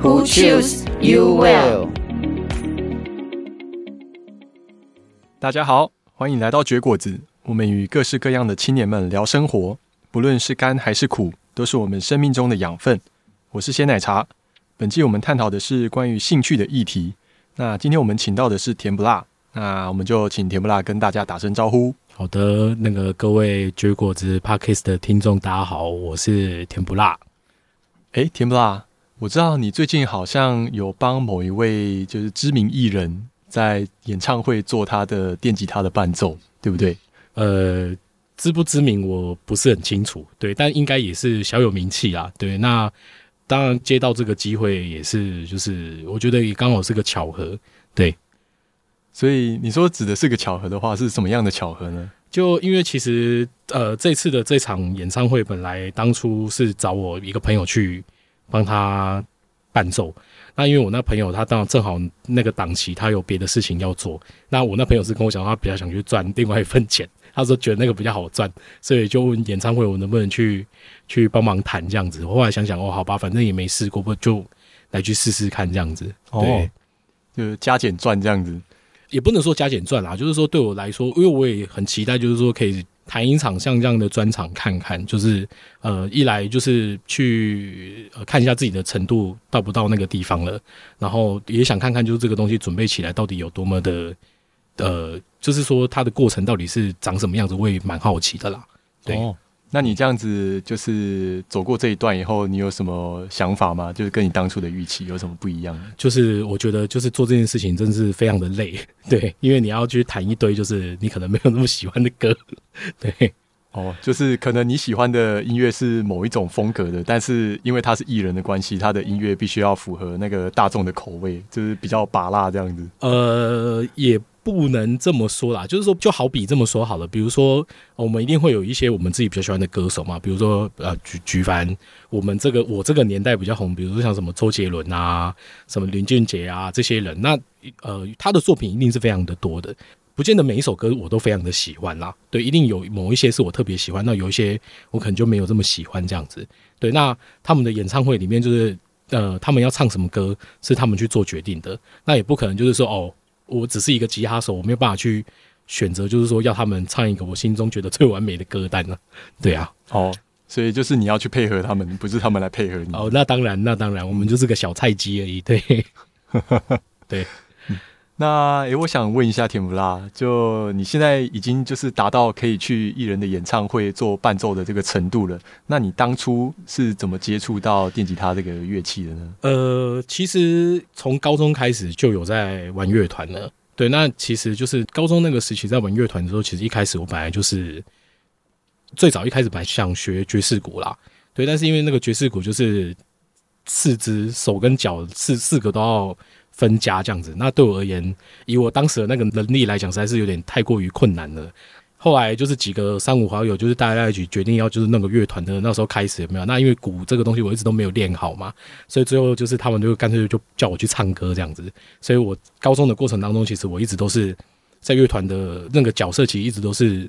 Who choose you well？大家好，欢迎来到绝果子。我们与各式各样的青年们聊生活，不论是甘还是苦，都是我们生命中的养分。我是鲜奶茶。本期我们探讨的是关于兴趣的议题。那今天我们请到的是甜不辣，那我们就请甜不辣跟大家打声招呼。好的，那个各位绝果子 Podcast 的听众，大家好，我是甜不辣。哎，甜不辣，我知道你最近好像有帮某一位就是知名艺人，在演唱会做他的电吉他的伴奏，对不对？呃，知不知名我不是很清楚，对，但应该也是小有名气啊。对，那当然接到这个机会也是，就是我觉得也刚好是个巧合，对。所以你说指的是个巧合的话，是什么样的巧合呢？就因为其实呃，这次的这场演唱会本来当初是找我一个朋友去帮他伴奏，那因为我那朋友他当然正好那个档期他有别的事情要做，那我那朋友是跟我讲他比较想去赚另外一份钱，他说觉得那个比较好赚，所以就问演唱会我能不能去去帮忙弹这样子。我后来想想哦，好吧，反正也没试过，不就来去试试看这样子，对，哦、就是加减赚这样子。也不能说加减赚啦，就是说对我来说，因为我也很期待，就是说可以谈一场像这样的专场看看，就是呃，一来就是去呃看一下自己的程度到不到那个地方了，然后也想看看就是这个东西准备起来到底有多么的呃，就是说它的过程到底是长什么样子，我也蛮好奇的啦，对。那你这样子就是走过这一段以后，你有什么想法吗？就是跟你当初的预期有什么不一样？就是我觉得，就是做这件事情真的是非常的累，对，因为你要去弹一堆，就是你可能没有那么喜欢的歌，对，哦，就是可能你喜欢的音乐是某一种风格的，但是因为他是艺人的关系，他的音乐必须要符合那个大众的口味，就是比较拔辣这样子。呃，也。不能这么说啦，就是说，就好比这么说好了，比如说，我们一定会有一些我们自己比较喜欢的歌手嘛，比如说，呃，举举凡我们这个我这个年代比较红，比如说像什么周杰伦啊，什么林俊杰啊这些人，那呃，他的作品一定是非常的多的，不见得每一首歌我都非常的喜欢啦，对，一定有某一些是我特别喜欢，那有一些我可能就没有这么喜欢这样子，对，那他们的演唱会里面就是，呃，他们要唱什么歌是他们去做决定的，那也不可能就是说哦。我只是一个吉他手，我没有办法去选择，就是说要他们唱一个我心中觉得最完美的歌单呢、啊。对啊，哦，所以就是你要去配合他们，不是他们来配合你。哦，那当然，那当然，我们就是个小菜鸡而已。对，对。那诶，我想问一下田不拉，就你现在已经就是达到可以去艺人的演唱会做伴奏的这个程度了。那你当初是怎么接触到电吉他这个乐器的呢？呃，其实从高中开始就有在玩乐团了。对，那其实就是高中那个时期在玩乐团的时候，其实一开始我本来就是最早一开始本来想学爵士鼓啦。对，但是因为那个爵士鼓就是四肢手跟脚四四个都要。分家这样子，那对我而言，以我当时的那个能力来讲，实在是有点太过于困难了。后来就是几个三五好友，就是大家在一起决定要就是弄个乐团的，那时候开始有没有？那因为鼓这个东西我一直都没有练好嘛，所以最后就是他们就干脆就叫我去唱歌这样子。所以我高中的过程当中，其实我一直都是在乐团的那个角色，其实一直都是。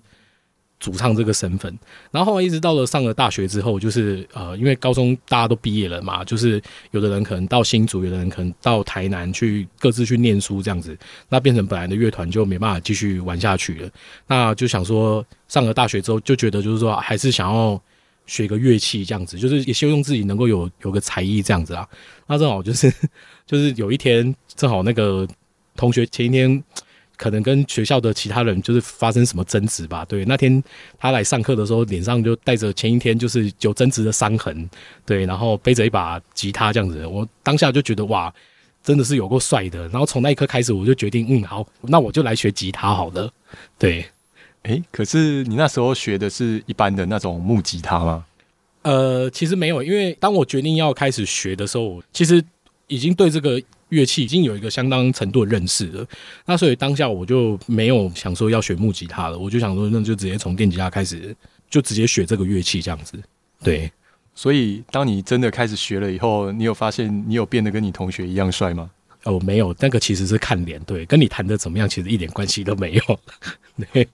主唱这个身份，然后后来一直到了上了大学之后，就是呃，因为高中大家都毕业了嘛，就是有的人可能到新竹，有的人可能到台南去各自去念书这样子，那变成本来的乐团就没办法继续玩下去了。那就想说上了大学之后，就觉得就是说还是想要学个乐器这样子，就是也希望自己能够有有个才艺这样子啊。那正好就是 就是有一天正好那个同学前一天。可能跟学校的其他人就是发生什么争执吧。对，那天他来上课的时候，脸上就带着前一天就是有争执的伤痕。对，然后背着一把吉他这样子，我当下就觉得哇，真的是有够帅的。然后从那一刻开始，我就决定，嗯，好，那我就来学吉他好了。对，诶，可是你那时候学的是一般的那种木吉他吗？呃，其实没有，因为当我决定要开始学的时候，其实已经对这个。乐器已经有一个相当程度的认识了。那所以当下我就没有想说要学木吉他了，我就想说那就直接从电吉他开始，就直接学这个乐器这样子。对，所以当你真的开始学了以后，你有发现你有变得跟你同学一样帅吗？哦，没有，那个其实是看脸，对，跟你弹的怎么样其实一点关系都没有。对，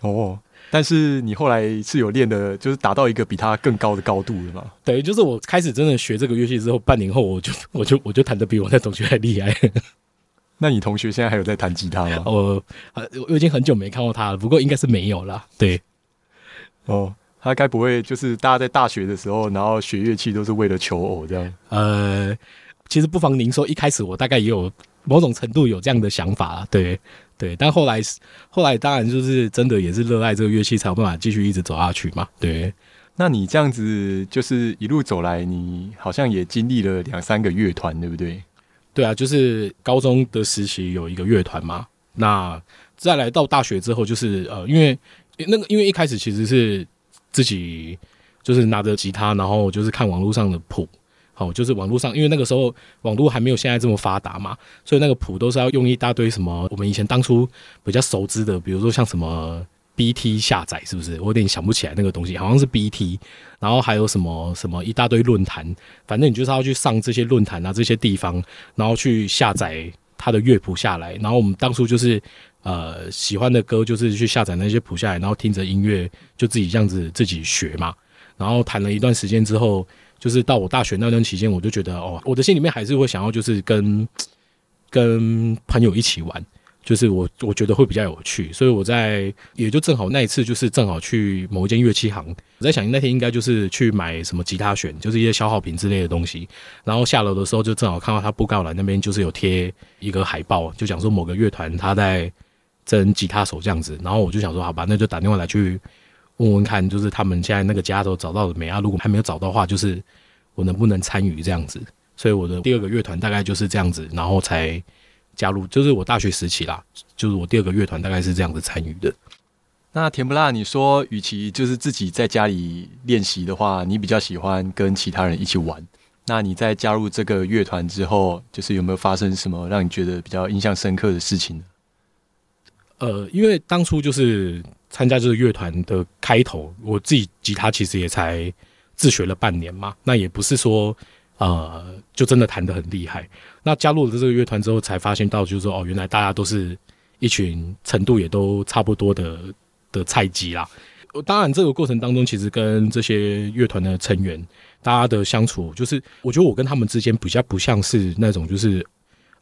哦。但是你后来是有练的，就是达到一个比他更高的高度了吗？对，就是我开始真的学这个乐器之后，半年后我就 我就我就弹的比我那同学还厉害。那你同学现在还有在弹吉他吗？我呃，我已经很久没看过他了，不过应该是没有啦。对，哦，他该不会就是大家在大学的时候，然后学乐器都是为了求偶这样？呃，其实不妨您说，一开始我大概也有某种程度有这样的想法，对。对，但后来，后来当然就是真的也是热爱这个乐器，才有办法继续一直走下去嘛。对，那你这样子就是一路走来，你好像也经历了两三个乐团，对不对？对啊，就是高中的时期有一个乐团嘛。那再来到大学之后，就是呃，因为那个因为一开始其实是自己就是拿着吉他，然后就是看网络上的谱。好，就是网络上，因为那个时候网络还没有现在这么发达嘛，所以那个谱都是要用一大堆什么，我们以前当初比较熟知的，比如说像什么 BT 下载，是不是？我有点想不起来那个东西，好像是 BT，然后还有什么什么一大堆论坛，反正你就是要去上这些论坛啊，这些地方，然后去下载它的乐谱下来，然后我们当初就是呃喜欢的歌，就是去下载那些谱下来，然后听着音乐就自己这样子自己学嘛，然后弹了一段时间之后。就是到我大学那段期间，我就觉得哦，我的心里面还是会想要，就是跟跟朋友一起玩，就是我我觉得会比较有趣，所以我在也就正好那一次，就是正好去某一间乐器行，我在想那天应该就是去买什么吉他弦，就是一些消耗品之类的东西，然后下楼的时候就正好看到他布告栏那边就是有贴一个海报，就讲说某个乐团他在征吉他手这样子，然后我就想说好吧，那就打电话来去。问问看，就是他们现在那个家都找到了没啊？如果还没有找到的话，就是我能不能参与这样子？所以我的第二个乐团大概就是这样子，然后才加入，就是我大学时期啦，就是我第二个乐团大概是这样子参与的。那甜不辣，你说与其就是自己在家里练习的话，你比较喜欢跟其他人一起玩？那你在加入这个乐团之后，就是有没有发生什么让你觉得比较印象深刻的事情呢？呃，因为当初就是。参加这个乐团的开头，我自己吉他其实也才自学了半年嘛，那也不是说呃就真的弹得很厉害。那加入了这个乐团之后，才发现到就是说哦，原来大家都是一群程度也都差不多的的菜鸡啦。当然，这个过程当中，其实跟这些乐团的成员大家的相处，就是我觉得我跟他们之间比较不像是那种就是。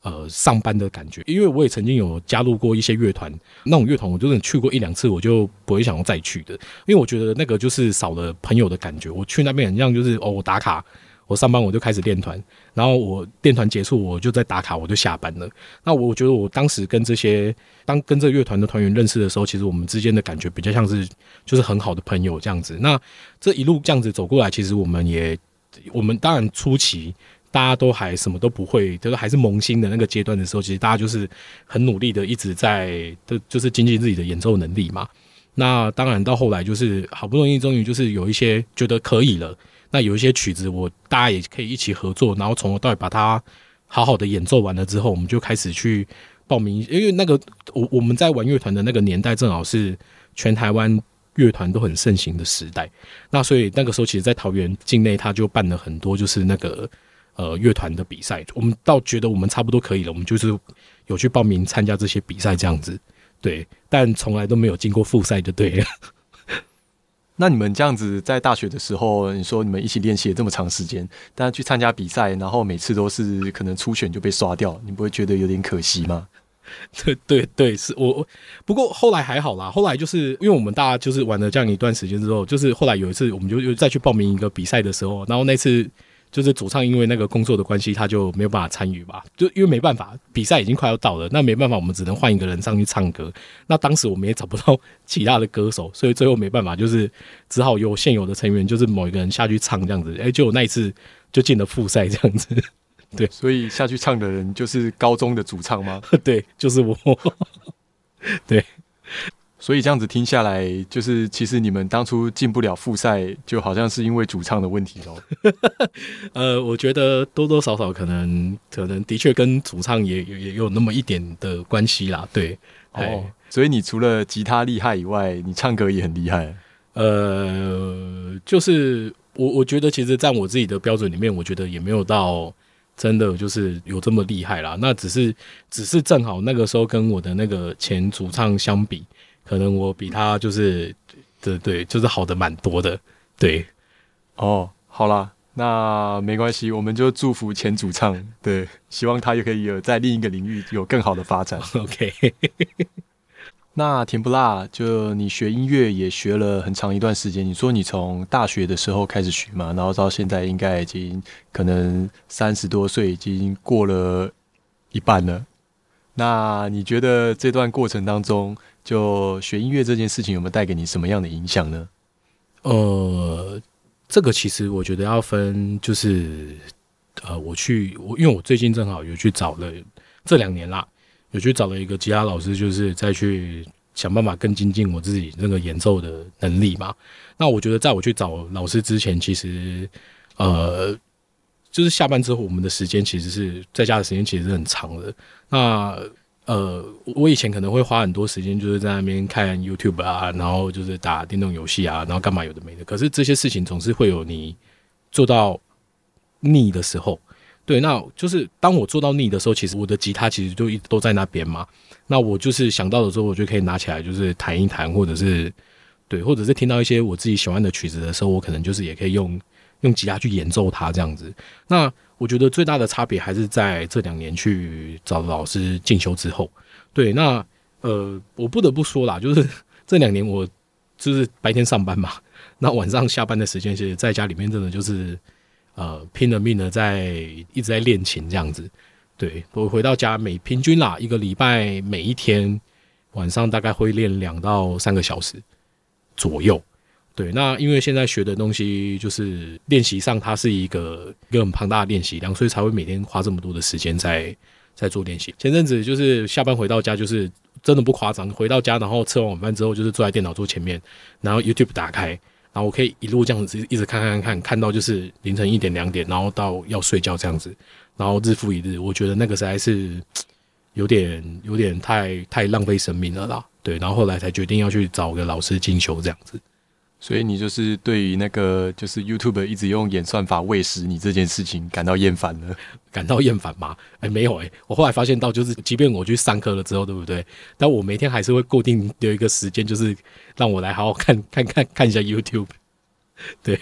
呃，上班的感觉，因为我也曾经有加入过一些乐团，那种乐团我就是去过一两次，我就不会想要再去的，因为我觉得那个就是少了朋友的感觉。我去那边很像就是哦，我打卡，我上班我就开始练团，然后我练团结束我就在打卡，我就下班了。那我觉得我当时跟这些当跟这乐团的团员认识的时候，其实我们之间的感觉比较像是就是很好的朋友这样子。那这一路这样子走过来，其实我们也我们当然初期。大家都还什么都不会，就是还是萌新的那个阶段的时候，其实大家就是很努力的一直在，就就是精进自己的演奏能力嘛。那当然到后来就是好不容易终于就是有一些觉得可以了，那有一些曲子我大家也可以一起合作，然后从头到尾把它好好的演奏完了之后，我们就开始去报名，因为那个我我们在玩乐团的那个年代，正好是全台湾乐团都很盛行的时代。那所以那个时候，其实，在桃园境内，他就办了很多就是那个。呃，乐团的比赛，我们倒觉得我们差不多可以了，我们就是有去报名参加这些比赛这样子，对，但从来都没有经过复赛就对了。那你们这样子在大学的时候，你说你们一起练习了这么长时间，但是去参加比赛，然后每次都是可能初选就被刷掉，你不会觉得有点可惜吗？对对对，是我。不过后来还好啦，后来就是因为我们大家就是玩了这样一段时间之后，就是后来有一次我们就又再去报名一个比赛的时候，然后那次。就是主唱因为那个工作的关系，他就没有办法参与吧。就因为没办法，比赛已经快要到了，那没办法，我们只能换一个人上去唱歌。那当时我们也找不到其他的歌手，所以最后没办法，就是只好由现有的成员，就是某一个人下去唱这样子。哎，就那一次就进了复赛这样子。对，所以下去唱的人就是高中的主唱吗？对，就是我。对。所以这样子听下来，就是其实你们当初进不了复赛，就好像是因为主唱的问题喽。呃，我觉得多多少少可能可能的确跟主唱也也也有那么一点的关系啦。对，哦，所以你除了吉他厉害以外，你唱歌也很厉害。呃，就是我我觉得其实，在我自己的标准里面，我觉得也没有到真的就是有这么厉害啦。那只是只是正好那个时候跟我的那个前主唱相比。可能我比他就是，对对，就是好的蛮多的，对。哦，好啦，那没关系，我们就祝福前主唱，对，希望他也可以有在另一个领域有更好的发展。OK。那甜不辣，就你学音乐也学了很长一段时间，你说你从大学的时候开始学嘛，然后到现在应该已经可能三十多岁，已经过了一半了。那你觉得这段过程当中，就学音乐这件事情有没有带给你什么样的影响呢？呃，这个其实我觉得要分，就是呃，我去我因为我最近正好有去找了这两年啦，有去找了一个吉他老师，就是再去想办法更精进我自己那个演奏的能力嘛。那我觉得在我去找老师之前，其实呃，就是下班之后，我们的时间其实是在家的时间其实是很长的。那呃，我以前可能会花很多时间，就是在那边看 YouTube 啊，然后就是打电动游戏啊，然后干嘛有的没的。可是这些事情总是会有你做到腻的时候。对，那就是当我做到腻的时候，其实我的吉他其实就一直都在那边嘛。那我就是想到的时候，我就可以拿起来，就是弹一弹，或者是对，或者是听到一些我自己喜欢的曲子的时候，我可能就是也可以用用吉他去演奏它这样子。那我觉得最大的差别还是在这两年去找老师进修之后。对，那呃，我不得不说啦，就是 这两年我就是白天上班嘛，那晚上下班的时间，其实在家里面真的就是呃拼了命的在一直在练琴这样子。对，我回到家每平均啦一个礼拜每一天晚上大概会练两到三个小时左右。对，那因为现在学的东西就是练习上，它是一个一个很庞大的练习量，所以才会每天花这么多的时间在在做练习。前阵子就是下班回到家，就是真的不夸张，回到家然后吃完晚饭之后，就是坐在电脑桌前面，然后 YouTube 打开，然后我可以一路这样子一直看看看，看到就是凌晨一点两点，然后到要睡觉这样子，然后日复一日，我觉得那个实在是 有点有点太太浪费生命了啦。对，然后后来才决定要去找个老师进修这样子。所以你就是对于那个就是 YouTube 一直用演算法喂食你这件事情感到厌烦了？感到厌烦吗？哎，没有哎、我后来发现到就是，即便我去上课了之后，对不对？但我每天还是会固定留一个时间，就是让我来好好看看看看一下 YouTube。对。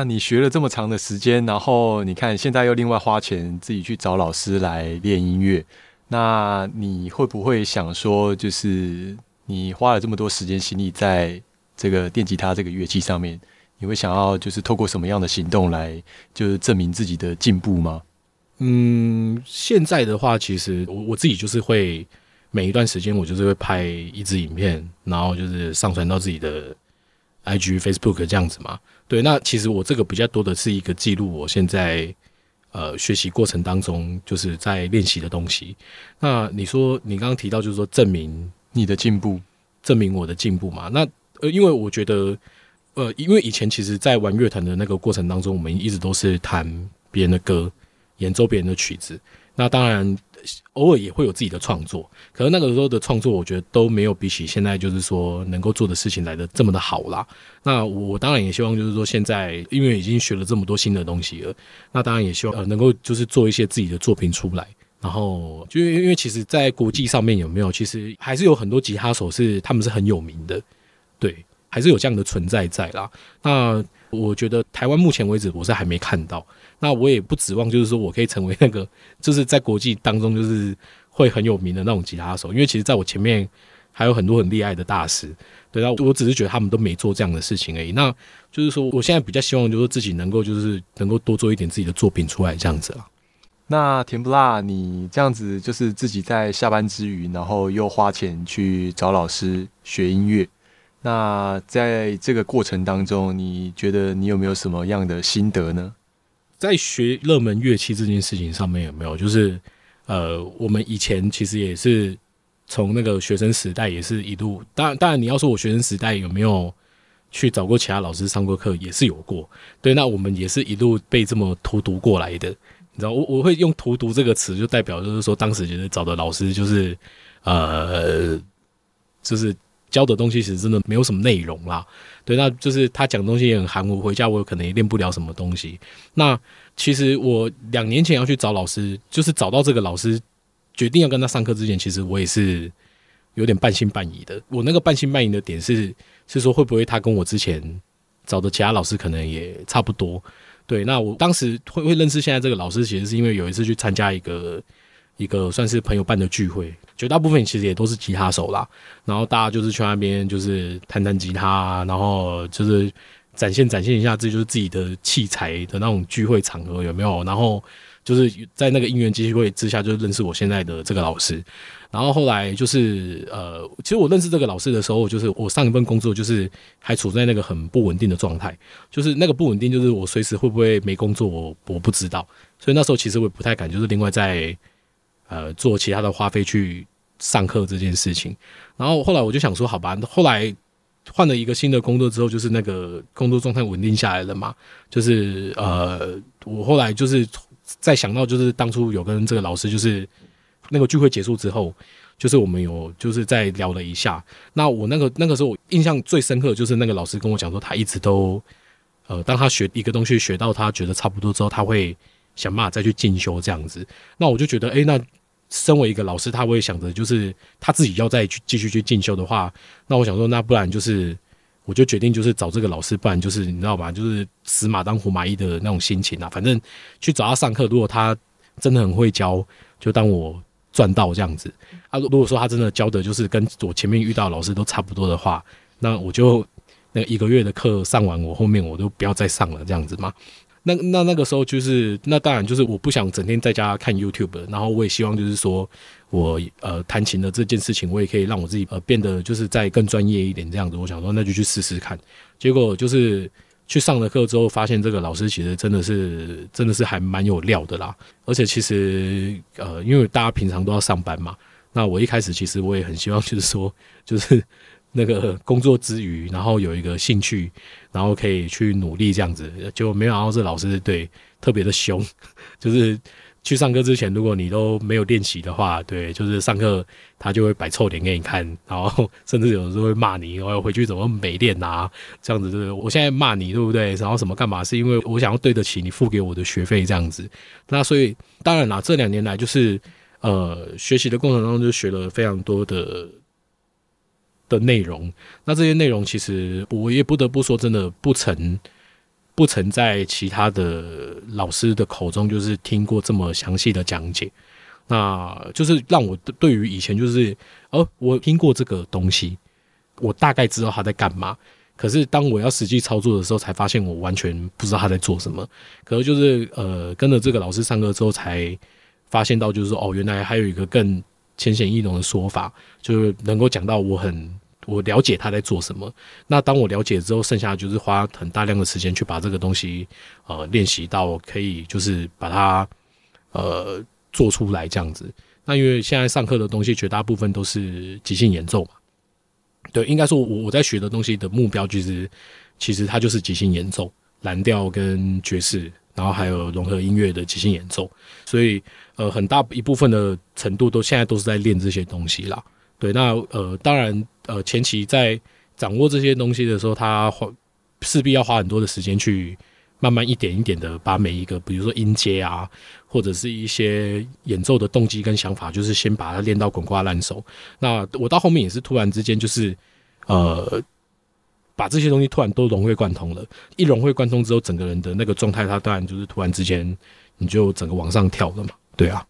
那你学了这么长的时间，然后你看现在又另外花钱自己去找老师来练音乐，那你会不会想说，就是你花了这么多时间心力在这个电吉他这个乐器上面，你会想要就是透过什么样的行动来就是证明自己的进步吗？嗯，现在的话，其实我我自己就是会每一段时间我就是会拍一支影片，然后就是上传到自己的 IG、Facebook 这样子嘛。对，那其实我这个比较多的是一个记录，我现在呃学习过程当中就是在练习的东西。那你说你刚刚提到就是说证明你的进步，证明我的进步嘛？那呃，因为我觉得呃，因为以前其实在玩乐团的那个过程当中，我们一直都是弹别人的歌，演奏别人的曲子。那当然。偶尔也会有自己的创作，可是那个时候的创作，我觉得都没有比起现在就是说能够做的事情来的这么的好啦。那我当然也希望就是说现在，因为已经学了这么多新的东西了，那当然也希望呃能够就是做一些自己的作品出来。然后就因为其实，在国际上面有没有，其实还是有很多吉他手是他们是很有名的，对，还是有这样的存在在啦。那我觉得台湾目前为止我是还没看到。那我也不指望，就是说我可以成为那个，就是在国际当中就是会很有名的那种吉他手，因为其实在我前面还有很多很厉害的大师，对，那我只是觉得他们都没做这样的事情而已。那就是说，我现在比较希望就是自己能够就是能够多做一点自己的作品出来这样子啊。那甜不辣，你这样子就是自己在下班之余，然后又花钱去找老师学音乐。那在这个过程当中，你觉得你有没有什么样的心得呢？在学热门乐器这件事情上面有没有？就是呃，我们以前其实也是从那个学生时代也是一路，当然当然你要说我学生时代有没有去找过其他老师上过课，也是有过。对，那我们也是一路被这么荼毒过来的。你知道，我我会用“荼毒”这个词，就代表就是说，当时觉得找的老师就是呃，就是。教的东西其实真的没有什么内容啦，对，那就是他讲东西也很含糊，回家我可能也练不了什么东西。那其实我两年前要去找老师，就是找到这个老师，决定要跟他上课之前，其实我也是有点半信半疑的。我那个半信半疑的点是，是说会不会他跟我之前找的其他老师可能也差不多？对，那我当时会会认识现在这个老师，其实是因为有一次去参加一个。一个算是朋友办的聚会，绝大部分其实也都是吉他手啦。然后大家就是去那边就是弹弹吉他，然后就是展现展现一下自己就是自己的器材的那种聚会场合有没有？然后就是在那个因缘机会之下，就认识我现在的这个老师。然后后来就是呃，其实我认识这个老师的时候，就是我上一份工作就是还处在那个很不稳定的状态，就是那个不稳定，就是我随时会不会没工作，我我不知道。所以那时候其实我也不太敢，就是另外在。呃，做其他的花费去上课这件事情，然后后来我就想说，好吧，后来换了一个新的工作之后，就是那个工作状态稳定下来了嘛，就是呃，我后来就是在想到，就是当初有跟这个老师，就是那个聚会结束之后，就是我们有就是在聊了一下，那我那个那个时候我印象最深刻，就是那个老师跟我讲说，他一直都呃，当他学一个东西学到他觉得差不多之后，他会想办法再去进修这样子，那我就觉得，哎，那。身为一个老师，他会想着，就是他自己要再去继续去进修的话，那我想说，那不然就是，我就决定就是找这个老师，不然就是你知道吧，就是死马当活马医的那种心情啊。反正去找他上课，如果他真的很会教，就当我赚到这样子啊。如果说他真的教的就是跟我前面遇到老师都差不多的话，那我就那一个月的课上完，我后面我都不要再上了这样子嘛。那那那个时候就是，那当然就是我不想整天在家看 YouTube，然后我也希望就是说我呃弹琴的这件事情，我也可以让我自己呃变得就是再更专业一点这样子。我想说那就去试试看，结果就是去上了课之后，发现这个老师其实真的是真的是还蛮有料的啦。而且其实呃，因为大家平常都要上班嘛，那我一开始其实我也很希望就是说就是。那个工作之余，然后有一个兴趣，然后可以去努力这样子，就没想到这老师对特别的凶，就是去上课之前，如果你都没有练习的话，对，就是上课他就会摆臭脸给你看，然后甚至有时候会骂你，我要回去怎么没练啊？这样子，对不对？我现在骂你，对不对？然后什么干嘛？是因为我想要对得起你付给我的学费这样子。那所以当然啦，这两年来就是呃学习的过程当中就学了非常多的。的内容，那这些内容其实我也不得不说，真的不曾不曾在其他的老师的口中就是听过这么详细的讲解，那就是让我对于以前就是，哦，我听过这个东西，我大概知道他在干嘛，可是当我要实际操作的时候，才发现我完全不知道他在做什么。可能就是呃，跟着这个老师上课之后，才发现到就是说，哦，原来还有一个更浅显易懂的说法，就是能够讲到我很。我了解他在做什么，那当我了解之后，剩下就是花很大量的时间去把这个东西呃练习到可以就是把它呃做出来这样子。那因为现在上课的东西绝大部分都是即兴演奏嘛，对，应该说我我在学的东西的目标其实其实它就是即兴演奏，蓝调跟爵士，然后还有融合音乐的即兴演奏，所以呃很大一部分的程度都现在都是在练这些东西啦。对，那呃当然。呃，前期在掌握这些东西的时候，他花势必要花很多的时间去慢慢一点一点的把每一个，比如说音阶啊，或者是一些演奏的动机跟想法，就是先把它练到滚瓜烂熟。那我到后面也是突然之间，就是呃，把这些东西突然都融会贯通了。一融会贯通之后，整个人的那个状态，他当然就是突然之间你就整个往上跳了嘛。对啊。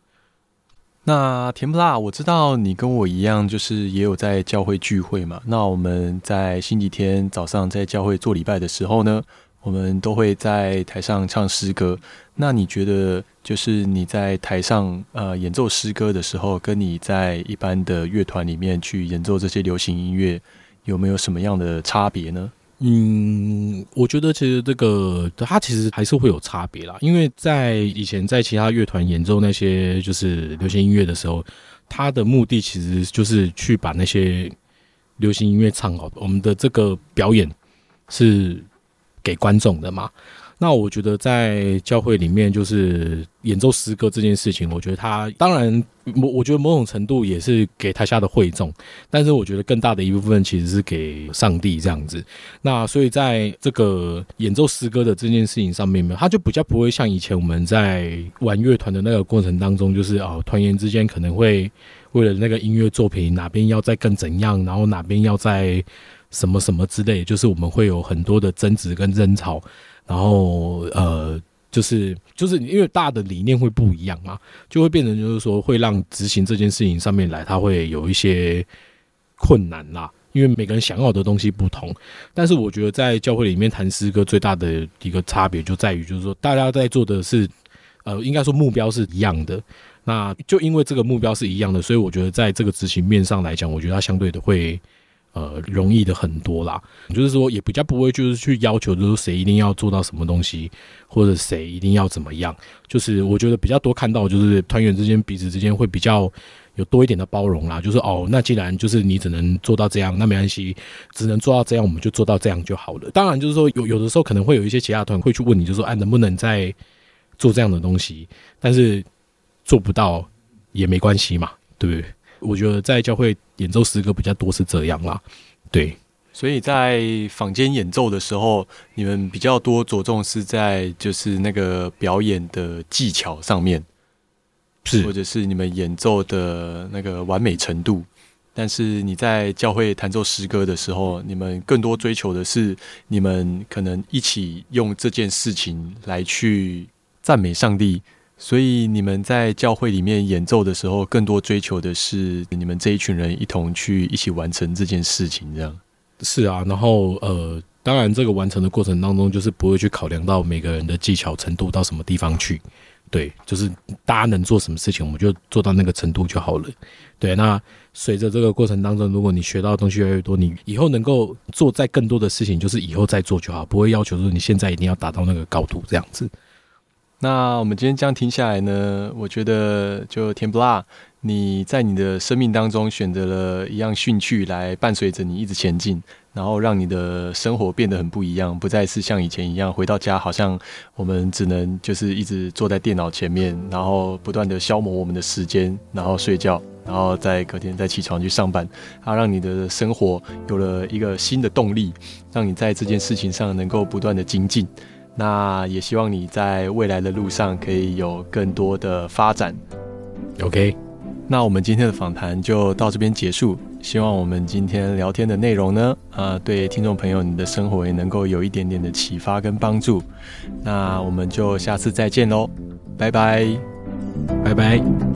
那甜不辣，我知道你跟我一样，就是也有在教会聚会嘛。那我们在星期天早上在教会做礼拜的时候呢，我们都会在台上唱诗歌。那你觉得，就是你在台上呃演奏诗歌的时候，跟你在一般的乐团里面去演奏这些流行音乐，有没有什么样的差别呢？嗯，我觉得其实这个它其实还是会有差别啦，因为在以前在其他乐团演奏那些就是流行音乐的时候，他的目的其实就是去把那些流行音乐唱好。我们的这个表演是给观众的嘛。那我觉得在教会里面，就是演奏诗歌这件事情，我觉得他当然，我我觉得某种程度也是给台下的会众，但是我觉得更大的一部分其实是给上帝这样子。那所以在这个演奏诗歌的这件事情上面，他就比较不会像以前我们在玩乐团的那个过程当中，就是哦，团员之间可能会为了那个音乐作品哪边要再更怎样，然后哪边要再什么什么之类，就是我们会有很多的争执跟争吵。然后呃，就是就是因为大的理念会不一样嘛，就会变成就是说会让执行这件事情上面来，他会有一些困难啦。因为每个人想要的东西不同。但是我觉得在教会里面谈诗歌最大的一个差别就在于，就是说大家在做的是呃，应该说目标是一样的。那就因为这个目标是一样的，所以我觉得在这个执行面上来讲，我觉得它相对的会。呃，容易的很多啦，就是说也比较不会，就是去要求，就是谁一定要做到什么东西，或者谁一定要怎么样。就是我觉得比较多看到，就是团员之间彼此之间会比较有多一点的包容啦。就是哦，那既然就是你只能做到这样，那没关系，只能做到这样，我们就做到这样就好了。当然，就是说有有的时候可能会有一些其他团会去问你，就说哎，能不能再做这样的东西？但是做不到也没关系嘛，对不对？我觉得在教会演奏诗歌比较多是这样啦，对，所以在坊间演奏的时候，你们比较多着重是在就是那个表演的技巧上面，是或者是你们演奏的那个完美程度。但是你在教会弹奏诗歌的时候，你们更多追求的是你们可能一起用这件事情来去赞美上帝。所以你们在教会里面演奏的时候，更多追求的是你们这一群人一同去一起完成这件事情，这样。是啊，然后呃，当然这个完成的过程当中，就是不会去考量到每个人的技巧程度到什么地方去，对，就是大家能做什么事情，我们就做到那个程度就好了。对，那随着这个过程当中，如果你学到的东西越来越多，你以后能够做再更多的事情，就是以后再做就好，不会要求说你现在一定要达到那个高度这样子。那我们今天这样听下来呢，我觉得就甜不辣，你在你的生命当中选择了一样兴趣来伴随着你一直前进，然后让你的生活变得很不一样，不再是像以前一样回到家好像我们只能就是一直坐在电脑前面，然后不断的消磨我们的时间，然后睡觉，然后再隔天再起床去上班，啊，让你的生活有了一个新的动力，让你在这件事情上能够不断的精进。那也希望你在未来的路上可以有更多的发展。OK，那我们今天的访谈就到这边结束。希望我们今天聊天的内容呢，啊，对听众朋友你的生活也能够有一点点的启发跟帮助。那我们就下次再见喽，拜拜，拜拜。